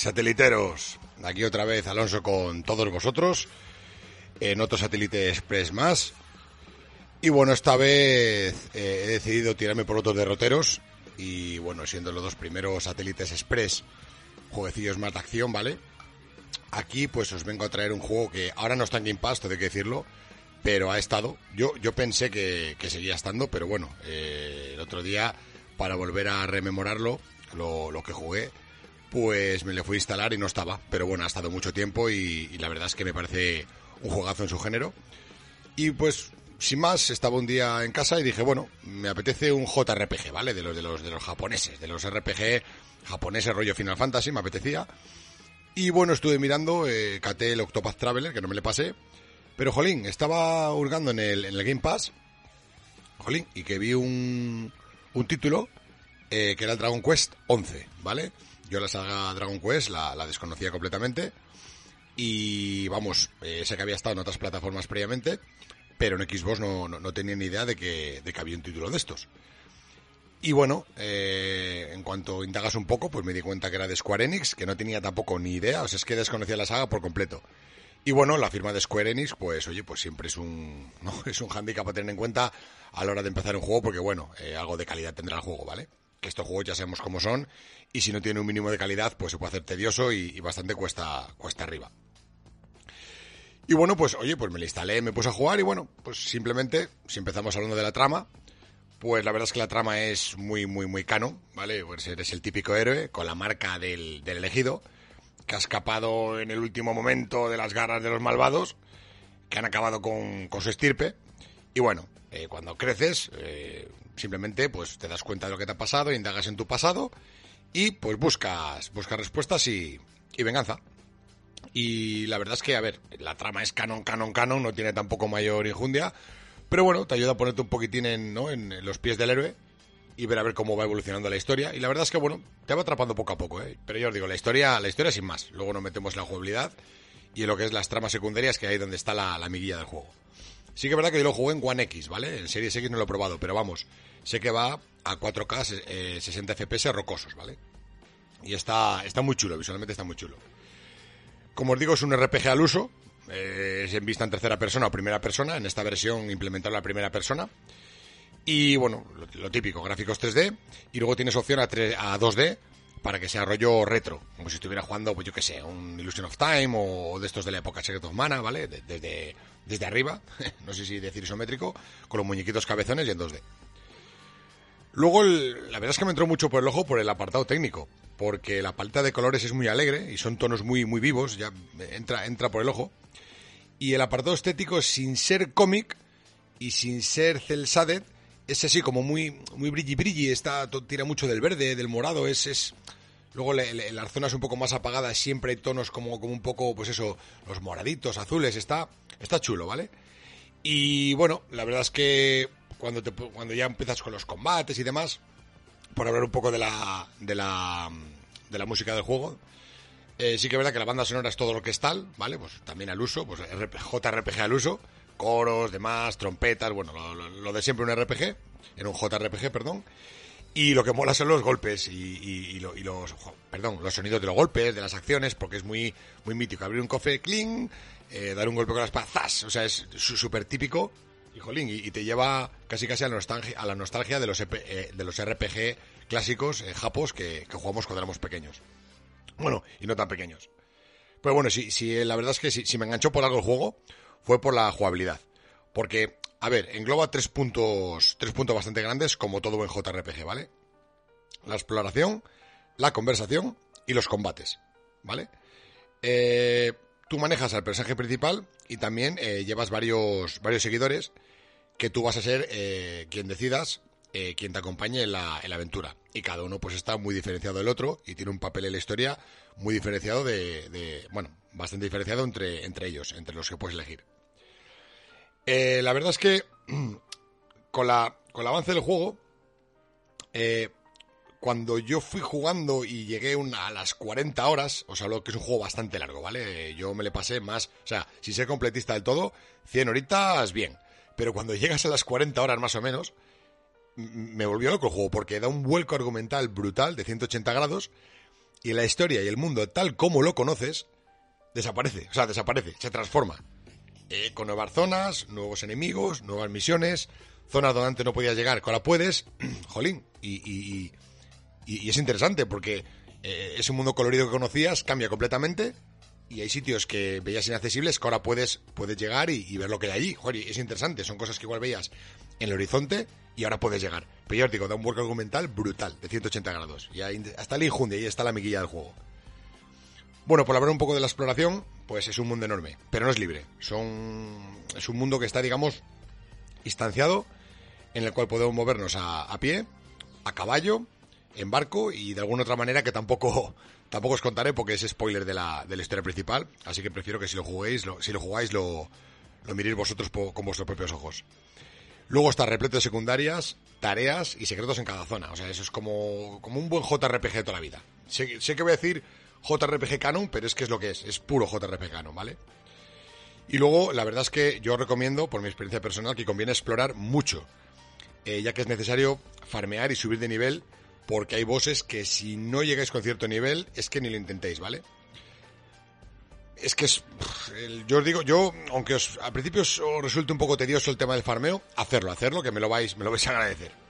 Sateliteros. Aquí otra vez Alonso con todos vosotros en otro satélite express más. Y bueno, esta vez eh, he decidido tirarme por otros derroteros y bueno, siendo los dos primeros satélites express, jueguecillos más de acción, ¿vale? Aquí pues os vengo a traer un juego que ahora no está en Game Pass, tengo que decirlo, pero ha estado. Yo, yo pensé que, que seguía estando, pero bueno, eh, el otro día para volver a rememorarlo, lo, lo que jugué, pues me le fui a instalar y no estaba. Pero bueno, ha estado mucho tiempo y, la verdad es que me parece un juegazo en su género. Y pues, sin más, estaba un día en casa y dije, bueno, me apetece un JRPG, ¿vale? De los, de los, de los japoneses, de los RPG japoneses rollo Final Fantasy, me apetecía. Y bueno, estuve mirando, eh, caté el Octopath Traveler, que no me le pasé. Pero, jolín, estaba hurgando en el, en el Game Pass, jolín, y que vi un, un título eh, que era el Dragon Quest 11, ¿vale? Yo la saga Dragon Quest la, desconocía completamente y vamos, eh, sé que había estado en otras plataformas previamente, pero en Xbox no, no, no tenía ni idea de que, de que había un título de estos. Y bueno, eh, en cuanto indagas un poco, pues me di cuenta que era de Square Enix, que no tenía tampoco ni idea, o sea, es que desconocía la saga por completo. Y bueno, la firma de Square Enix, pues oye, pues siempre es un, ¿no? es un hándicap a tener en cuenta a la hora de empezar un juego, porque bueno, eh, algo de calidad tendrá el juego, ¿vale? Que estos juegos ya sabemos cómo son, y si no tiene un mínimo de calidad, pues se puede hacer tedioso y, bastante cuesta, cuesta arriba. Y bueno, pues oye, pues me la instalé, me puse a jugar y bueno, pues simplemente, si empezamos hablando de la trama, pues la verdad es que la trama es muy, muy, muy cano, ¿vale? Pues eres el típico héroe con la marca del, elegido, que ha escapado en el último momento de las garras de los malvados, que han acabado con, con su estirpe. Y bueno, eh, cuando creces, eh, simplemente pues te das cuenta de lo que te ha pasado, indagas en tu pasado y pues buscas, buscas respuestas y, y venganza. Y la verdad es que, a ver, la trama es canon, canon, canon, no tiene tampoco mayor injundia. Pero bueno, te ayuda a ponerte un poquitín en, ¿no? en los pies del héroe y ver a ver cómo va evolucionando la historia. Y la verdad es que, bueno, te va atrapando poco a poco, ¿eh? Pero yo os digo, la historia, la historia sin más. Luego nos metemos en la jugabilidad y en lo que es las tramas secundarias, que ahí donde está la, la miguilla del juego. Sí que es verdad que yo lo jugué en One X, ¿vale? En Series X no lo he probado, pero vamos, sé que va a 4K, eh, 60 FPS rocosos, ¿vale? Y está, está muy chulo, visualmente está muy chulo. Como os digo, es un RPG al uso. Eh, es en vista en tercera persona o primera persona. En esta versión implementar la primera persona. Y bueno, lo, típico, gráficos 3D. Y luego tienes opción a, 3, a 2D para que sea rollo retro. Como si estuviera jugando, pues yo que sé, un Illusion of Time o de estos de la época Secret of Mana, ¿vale? Desde, desde arriba, no sé si decir isométrico, con los muñequitos cabezones y en 2D. Luego, la verdad es que me entró mucho por el ojo por el apartado técnico, porque la paleta de colores es muy alegre y son tonos muy, muy vivos, ya entra, entra por el ojo. Y el apartado estético, sin ser cómic y sin ser cel shaded, es así como muy, muy brilli brilli, está, tira mucho del verde, del morado, es, es... Luego le, le, las zonas un poco más apagadas siempre hay tonos como, como un poco, pues eso, los moraditos, azules, está, está chulo, ¿vale? Y bueno, la verdad es que cuando, te, cuando ya empiezas con los combates y demás, por hablar un poco de la, de la, de la música del juego, eh, sí que es verdad que la banda sonora es todo lo que es tal, ¿vale? Pues también al uso, pues JRPG al uso, coros, demás, trompetas, bueno, lo, de siempre un RPG, en un JRPG, perdón. Y lo que mola son los golpes y, los, perdón, los sonidos de los golpes, de las acciones, porque es muy, muy mítico. Abrir un cofre, cling, eh, dar un golpe con las espada, O sea, es súper típico y, jolín, y, te lleva casi casi a la nostalgia, a la nostalgia de, los, eh, de los RPG clásicos eh, japos que, jugamos cuando éramos pequeños. Bueno, y no tan pequeños. Pero bueno, si, si la verdad es que si, me enganchó por algo el juego, fue por la jugabilidad. Porque, a ver, engloba tres puntos, tres puntos bastante grandes, como todo buen JRPG, ¿vale? La exploración, la conversación y los combates, ¿vale? Eh, tú manejas al personaje principal y también eh, llevas varios, varios seguidores que tú vas a ser eh, quien decidas, eh, quien te acompañe en la, en la, aventura. Y cada uno pues está muy diferenciado del otro y tiene un papel en la historia muy diferenciado de, bueno, bastante diferenciado entre, entre ellos, entre los que puedes elegir. La verdad es que con, la, con el avance del juego, cuando yo fui jugando y llegué a las 40 horas, os hablo que es un juego bastante largo, ¿vale? Yo me le pasé más, o sea, si ser completista del todo, 100 horitas, bien. Pero cuando llegas a las 40 horas más o menos, me volvió loco el juego, porque da un vuelco argumental brutal de 180 grados, y la historia y el mundo tal como lo conoces, desaparece, o sea, desaparece, se transforma. Eh, con nuevas zonas, nuevos enemigos, nuevas misiones, zonas donde antes no podías llegar, ahora puedes, jolín, y y, es interesante porque eh, ese mundo colorido que conocías cambia completamente y hay sitios que veías inaccesibles que ahora puedes, puedes llegar y, ver lo que hay allí. Joder, es interesante, son cosas que igual veías en el horizonte y ahora puedes llegar. Pero yo te digo, da un work argumental brutal, de 180 grados. Y ahí, hasta el injundia, ahí está la amiguilla del juego. Bueno, por hablar un poco de la exploración, pues es un mundo enorme, pero no es libre. Son, es un mundo que está, digamos, instanciado, en el cual podemos movernos a, a pie, a caballo, en barco y de alguna otra manera que tampoco tampoco os contaré porque es spoiler de la, de la historia principal, así que prefiero que si lo juguéis, si lo jugáis lo, lo miréis vosotros con vuestros propios ojos. Luego está repleto de secundarias, tareas y secretos en cada zona. O sea, eso es como, como un buen JRPG de toda la vida. Sé, sé que voy a decir JRPG canon, pero es que es lo que es. Es puro JRPG canon, ¿vale? Y luego, la verdad es que yo recomiendo, por mi experiencia personal, que conviene explorar mucho. Eh, ya que es necesario farmear y subir de nivel porque hay bosses que si no llegáis con cierto nivel es que ni lo intentéis, ¿vale? Es que es, yo os digo, yo, aunque os, al principio os, resulte un poco tedioso el tema del farmeo, hacerlo, hacerlo, que me lo vais, me lo vais a agradecer.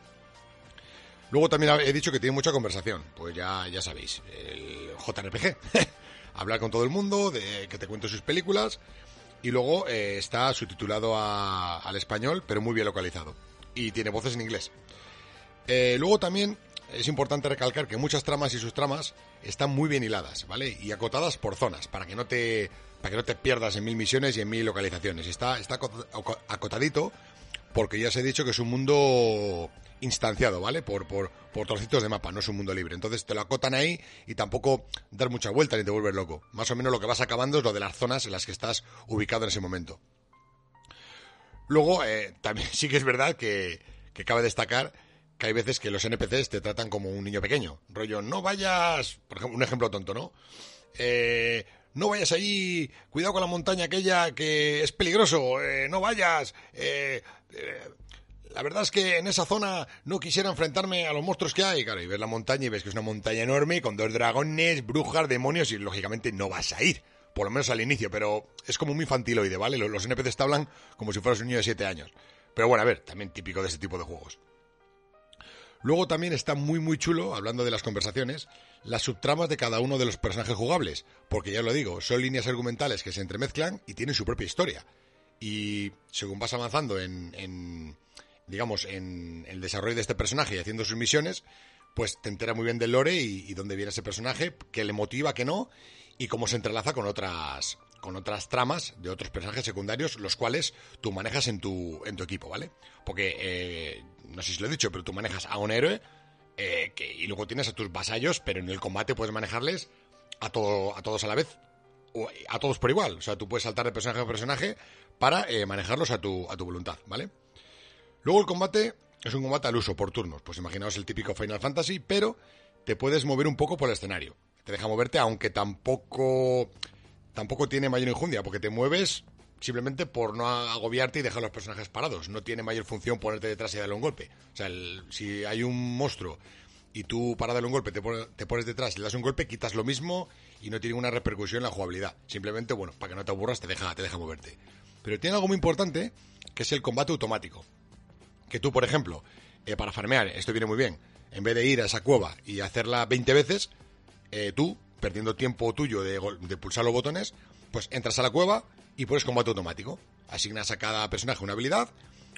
Luego también he dicho que tiene mucha conversación, pues ya, ya sabéis, el JRPG, hablar con todo el mundo, de que te cuente sus películas, y luego eh, está subtitulado al español, pero muy bien localizado, y tiene voces en inglés. Eh, luego también es importante recalcar que muchas tramas y sus tramas están muy bien hiladas, ¿vale? Y acotadas por zonas, para que no te, para que no te pierdas en mil misiones y en mil localizaciones. Está, está acotadito porque ya os he dicho que es un mundo instanciado, ¿vale? Por, por, por trocitos de mapa, no es un mundo libre. Entonces te lo acotan ahí y tampoco dar mucha vuelta ni te vuelves loco. Más o menos lo que vas acabando es lo de las zonas en las que estás ubicado en ese momento. Luego, eh, también sí que es verdad que, que cabe destacar que hay veces que los NPCs te tratan como un niño pequeño. Rollo, no vayas, por ejemplo, un ejemplo tonto, ¿no? Eh, no vayas ahí, cuidado con la montaña aquella que es peligroso, eh, no vayas. Eh, la verdad es que en esa zona no quisiera enfrentarme a los monstruos que hay. Claro, y ves la montaña y ves que es una montaña enorme con dos dragones, brujas, demonios y lógicamente no vas a ir. Por lo menos al inicio, pero es como muy infantiloide, ¿vale? Los NPCs te hablan como si fueras un niño de 7 años. Pero bueno, a ver, también típico de ese tipo de juegos. Luego también está muy muy chulo, hablando de las conversaciones, las subtramas de cada uno de los personajes jugables, porque ya lo digo, son líneas argumentales que se entremezclan y tienen su propia historia. Y según vas avanzando en, digamos, en el desarrollo de este personaje y haciendo sus misiones, pues te entera muy bien del lore y, dónde viene ese personaje, qué le motiva, qué no, y cómo se entrelaza con otras, con otras tramas de otros personajes secundarios, los cuales tú manejas en tu, en tu equipo, ¿vale? Porque eh, no sé si lo he dicho, pero tú manejas a un héroe eh, que, y luego tienes a tus vasallos, pero en el combate puedes manejarles a, todo, a todos a la vez, o a todos por igual. O sea, tú puedes saltar de personaje a personaje para eh, manejarlos a tu, a tu voluntad, ¿vale? Luego el combate es un combate al uso por turnos. Pues imaginaos el típico Final Fantasy, pero te puedes mover un poco por el escenario. Te deja moverte, aunque tampoco tampoco tiene mayor injundia, porque te mueves simplemente por no agobiarte y dejar los personajes parados. No tiene mayor función ponerte detrás y darle un golpe. O sea, si hay un monstruo y tú para darle un golpe te, te, pones detrás y le das un golpe, quitas lo mismo y no tiene ninguna repercusión en la jugabilidad. Simplemente, bueno, para que no te aburras, te deja, te deja moverte. Pero tiene algo muy importante, que es el combate automático. Que tú, por ejemplo, eh, para farmear, esto viene muy bien, en vez de ir a esa cueva y hacerla 20 veces, eh, tú, perdiendo tiempo tuyo de, de pulsar los botones, pues entras a la cueva y pones combate automático. Asignas a cada personaje una habilidad,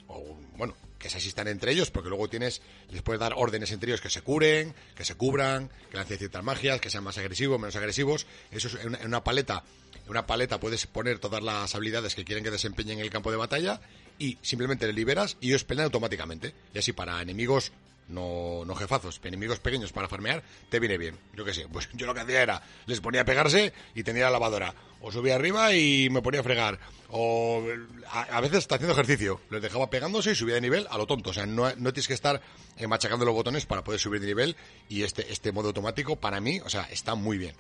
o bueno, que se asistan entre ellos, porque luego tienes, les puedes dar órdenes entre ellos que se curen, que se cubran, que lancen ciertas magias, que sean más agresivos, menos agresivos. Eso es en una paleta. En una paleta puedes poner todas las habilidades que quieren que desempeñen en el campo de batalla y simplemente le liberas y ellos pelean automáticamente. Y así para enemigos no, no jefazos, enemigos pequeños para farmear, te viene bien. Yo qué sé, pues yo lo que hacía era, les ponía a pegarse y tenía la lavadora. O subía arriba y me ponía a fregar. O a, veces está haciendo ejercicio. Les dejaba pegándose y subía de nivel a lo tonto. O sea, no, no tienes que estar eh, machacando los botones para poder subir de nivel. Y este, este modo automático, para mí, o sea, está muy bien.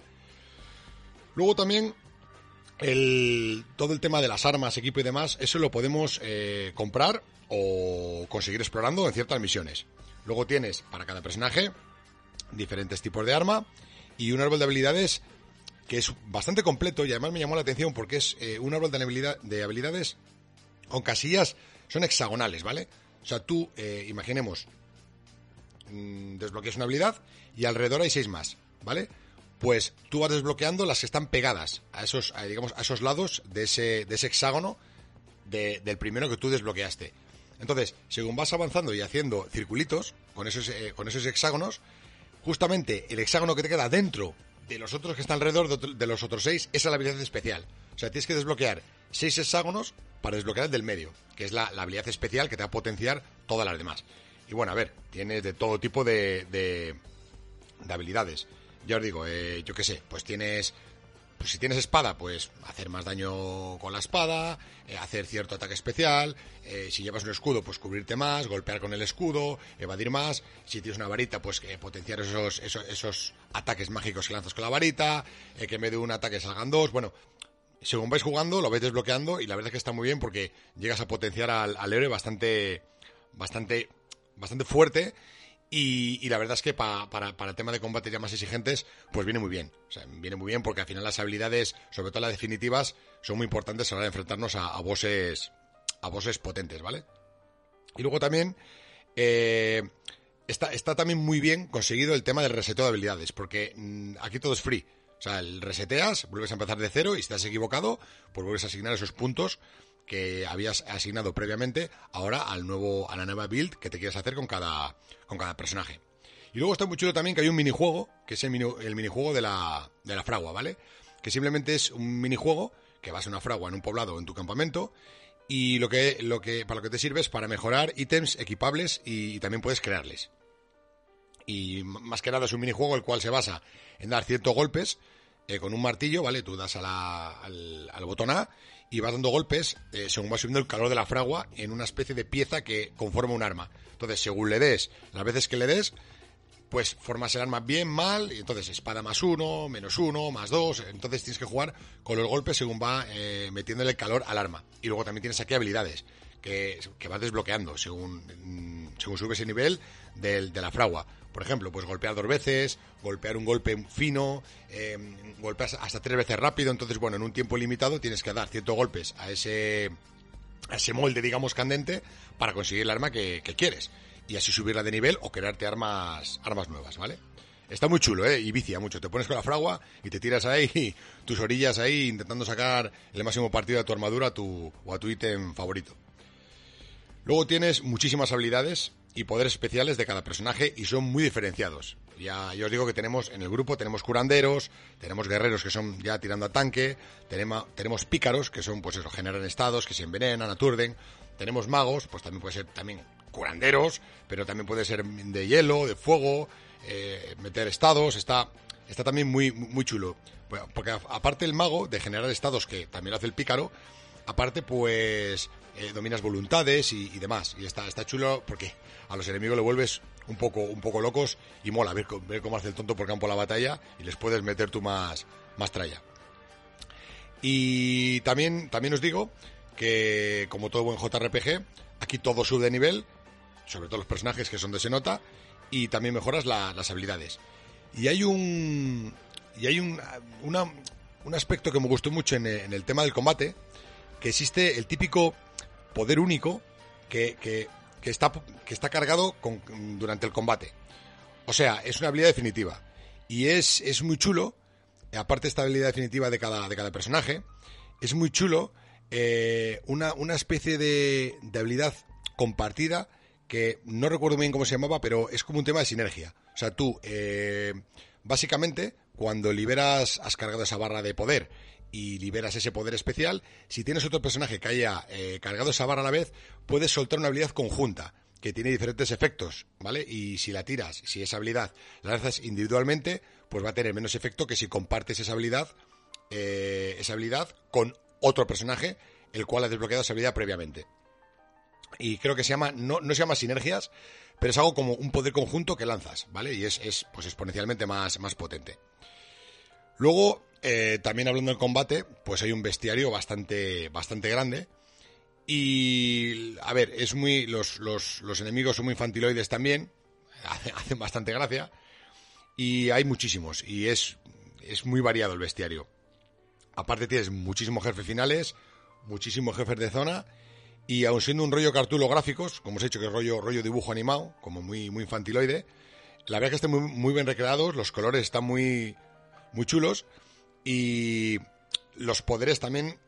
Luego también el, todo el tema de las armas, equipo y demás, eso lo podemos eh, comprar o conseguir explorando en ciertas misiones. Luego tienes para cada personaje diferentes tipos de arma y un árbol de habilidades que es bastante completo y además me llamó la atención porque es eh, un árbol de, de habilidades con casillas, son hexagonales, ¿vale? O sea, tú, eh, imaginemos, mm, desbloqueas una habilidad y alrededor hay seis más, ¿vale? Pues tú vas desbloqueando las que están pegadas a esos, digamos, a esos lados de ese, de ese hexágono del primero que tú desbloqueaste. Entonces, según vas avanzando y haciendo circulitos con esos, eh, con esos hexágonos, justamente el hexágono que te queda dentro de los otros que están alrededor de, los otros seis, esa es la habilidad especial. O sea, tienes que desbloquear seis hexágonos para desbloquear el del medio, que es la, habilidad especial que te va a potenciar todas las demás. Y bueno, a ver, tienes de todo tipo de, de, habilidades. Ya os digo, eh, yo qué sé, pues tienes pues si tienes espada, pues hacer más daño con la espada, eh, hacer cierto ataque especial, eh, si llevas un escudo, pues cubrirte más, golpear con el escudo, evadir más, si tienes una varita, pues eh, potenciar esos, esos, ataques mágicos que lanzas con la varita, que en vez de un ataque salgan dos, bueno, según vais jugando lo vais desbloqueando y la verdad es que está muy bien porque llegas a potenciar al, al héroe bastante, bastante, bastante fuerte y, la verdad es que para, el tema de combate ya más exigentes, pues viene muy bien. O sea, viene muy bien porque al final las habilidades, sobre todo las definitivas, son muy importantes a la hora de enfrentarnos a, a a bosses potentes, ¿vale? Y luego también, eh, está, está también muy bien conseguido el tema del reseteo de habilidades, porque mm, aquí todo es free. O sea, el reseteas, vuelves a empezar de cero y si te has equivocado, pues vuelves a asignar esos puntos que habías asignado previamente ahora al nuevo, a la nueva build que te quieres hacer con cada, con cada personaje. Y luego está muy chulo también que hay un minijuego, que es el, minijuego de la, de la fragua, ¿vale? Que simplemente es un minijuego que vas a una fragua en un poblado o en tu campamento y lo que, lo que, para lo que te sirve es para mejorar ítems equipables y, también puedes crearles. Y más que nada es un minijuego el cual se basa en dar ciertos golpes eh, con un martillo, ¿vale? Tú das al, al, botón A y vas dando golpes eh, según va subiendo el calor de la fragua en una especie de pieza que conforma un arma. Entonces, según le des, las veces que le des, pues formas el arma bien, mal, y entonces espada más uno, menos uno, más dos, entonces tienes que jugar con los golpes según va eh, metiéndole el calor al arma. Y luego también tienes aquí habilidades que, que vas desbloqueando según, mm, según subes el nivel de la fragua. Por ejemplo, pues golpear dos veces, golpear un golpe fino, eh, golpear hasta tres veces rápido. Entonces, bueno, en un tiempo limitado tienes que dar ciertos golpes a ese, a ese molde, digamos, candente para conseguir el arma que, quieres. Y así subirla de nivel o crearte armas, armas nuevas, ¿vale? Está muy chulo, ¿eh? Y vicia mucho. Te pones con la fragua y te tiras ahí tus orillas ahí intentando sacar el máximo partido a tu armadura tu, o a tu ítem favorito. Luego tienes muchísimas habilidades y poderes especiales de cada personaje y son muy diferenciados. Ya, os digo que tenemos en el grupo tenemos curanderos, tenemos guerreros que son ya tirando a tanque, tenemos, pícaros que son pues eso, generan estados, que se envenenan, aturden, tenemos magos, pues también puede ser también curanderos, pero también puede ser de hielo, de fuego, eh, meter estados, está, está también muy, muy chulo. Porque aparte el mago de generar estados que también hace el pícaro, aparte pues eh, dominas voluntades y, demás. Y está, está chulo porque a los enemigos le vuelves un poco, un poco locos y mola ver, ver cómo hace el tonto por campo la batalla y les puedes meter tú más, más tralla. Y también, también os digo que, como todo buen JRPG, aquí todo sube de nivel, sobre todo los personajes que son de Senota, y también mejoras las habilidades. Y hay un. Y hay un, un aspecto que me gustó mucho en, el tema del combate, que existe el típico poder único que, que, está, que está cargado con, durante el combate. O sea, es una habilidad definitiva. Y es, es muy chulo, aparte de esta habilidad definitiva de cada, de cada personaje, es muy chulo eh, una, una, especie de, de, habilidad compartida que no recuerdo bien cómo se llamaba, pero es como un tema de sinergia. O sea, tú, eh, básicamente, cuando liberas, has cargado esa barra de poder y liberas ese poder especial, si tienes otro personaje que haya eh, cargado esa barra a la vez, puedes soltar una habilidad conjunta que tiene diferentes efectos, ¿vale? Y si la tiras, si esa habilidad la lanzas individualmente, pues va a tener menos efecto que si compartes esa habilidad, esa habilidad con otro personaje, el cual ha desbloqueado esa habilidad previamente. Y creo que se llama, no, no se llama sinergias, pero es algo como un poder conjunto que lanzas, ¿vale? Y es, es pues exponencialmente más, más potente. Luego, eh, también hablando del combate, pues hay un bestiario bastante, bastante grande. Y, a ver, es muy, los, los, los enemigos son muy infantiloides también, hacen bastante gracia. Y hay muchísimos, y es, es muy variado el bestiario. Aparte tienes muchísimos jefes finales, muchísimos jefes de zona y aun siendo un rollo cartulo gráficos, como os he dicho que es rollo, rollo dibujo animado, como muy, muy infantiloide, la verdad que están muy, muy bien recreados, los colores están muy, muy chulos y los poderes también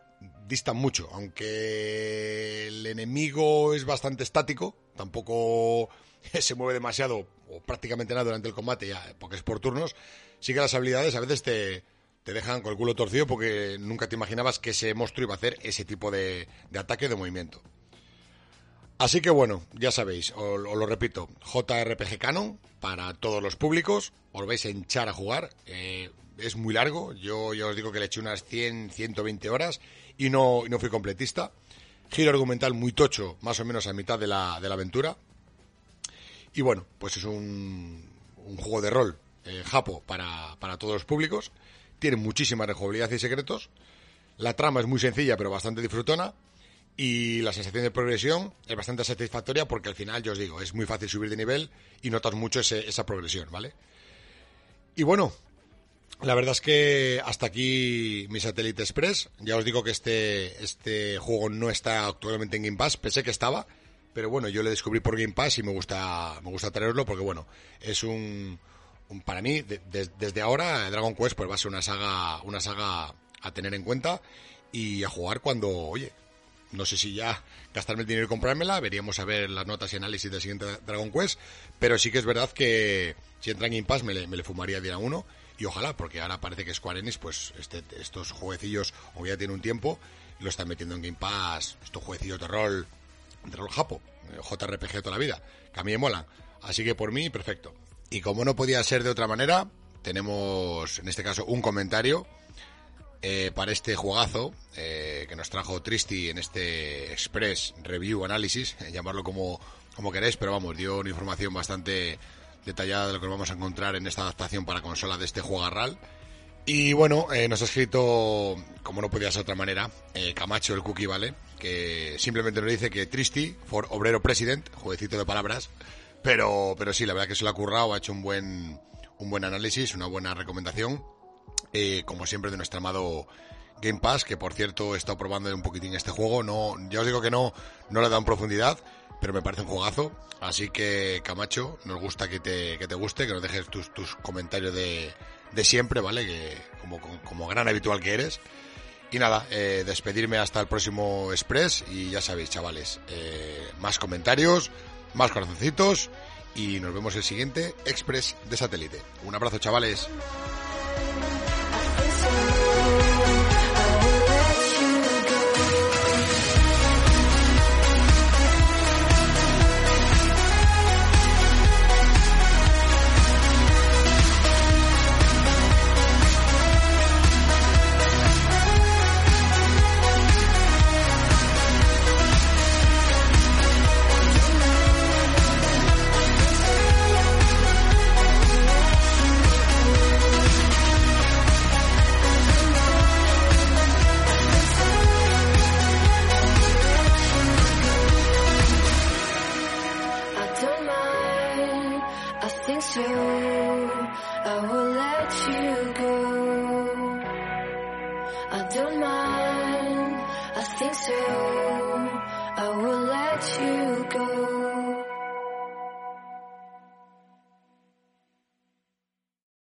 distan mucho, aunque el enemigo es bastante estático, tampoco se mueve demasiado o prácticamente nada durante el combate, ya, porque es por turnos, sí que las habilidades a veces te, te dejan con el culo torcido porque nunca te imaginabas que ese monstruo iba a hacer ese tipo de, de ataque de movimiento. Así que bueno, ya sabéis, os, lo repito, JRPG Canon para todos los públicos, os vais a hinchar a jugar, eh, es muy largo, yo ya os digo que le eché unas 100, 120 horas y no, no fui completista. Giro argumental muy tocho, más o menos a mitad de la, de la aventura. Y bueno, pues es un, juego de rol eh, japo para, para todos los públicos tiene muchísima rejugabilidad y secretos. La trama es muy sencilla pero bastante disfrutona. Y la sensación de progresión es bastante satisfactoria porque al final, yo os digo, es muy fácil subir de nivel y notas mucho esa progresión, ¿vale? Y bueno, la verdad es que hasta aquí mi Satélite Express. Ya os digo que este, este juego no está actualmente en Game Pass, pensé que estaba, pero bueno, yo le descubrí por Game Pass y me gusta, me gusta traerlo porque bueno, es un, para mí, desde ahora, Dragon Quest pues va a ser una saga, una saga a tener en cuenta y a jugar cuando, oye, no sé si ya gastarme el dinero y comprármela, veríamos a ver las notas y análisis del siguiente Dragon Quest, pero sí que es verdad que si entra en Game Pass me le, me le fumaría día uno y ojalá, porque ahora parece que Square Enix, pues este, estos jueguecillos, o ya tiene un tiempo, lo están metiendo en Game Pass, estos jueguecillos de rol, de rol japo, eh, JRPG toda la vida, que a mí me molan. Así que por mí, perfecto. Y como no podía ser de otra manera, tenemos en este caso un comentario eh, para este juegazo eh, que nos trajo Tristi en este Express Review Análisis, eh, llamarlo como, como queréis, pero vamos, dio una información bastante detallada de lo que vamos a encontrar en esta adaptación para consola de este juegarral. Y bueno, nos ha escrito, como no podía ser de otra manera, Camacho el Cookie, ¿vale? Que simplemente nos dice que Tristi, for Obrero President, jueguecito de palabras, pero, pero sí, la verdad que se lo ha currado, ha hecho un buen, un buen análisis, una buena recomendación. Eh, como siempre, de nuestro amado Game Pass, que por cierto he estado probando un poquitín este juego. No, ya os digo que no, no le he dado en profundidad, pero me parece un juegazo. Así que, Camacho, nos gusta que te, que te guste, que nos dejes tus, tus comentarios de, de siempre, ¿vale? Que, como, como gran habitual que eres. Y nada, eh, despedirme hasta el próximo Express y ya sabéis, chavales, eh, más comentarios, más corazoncitos y nos vemos el siguiente Express de satélite. Un abrazo chavales.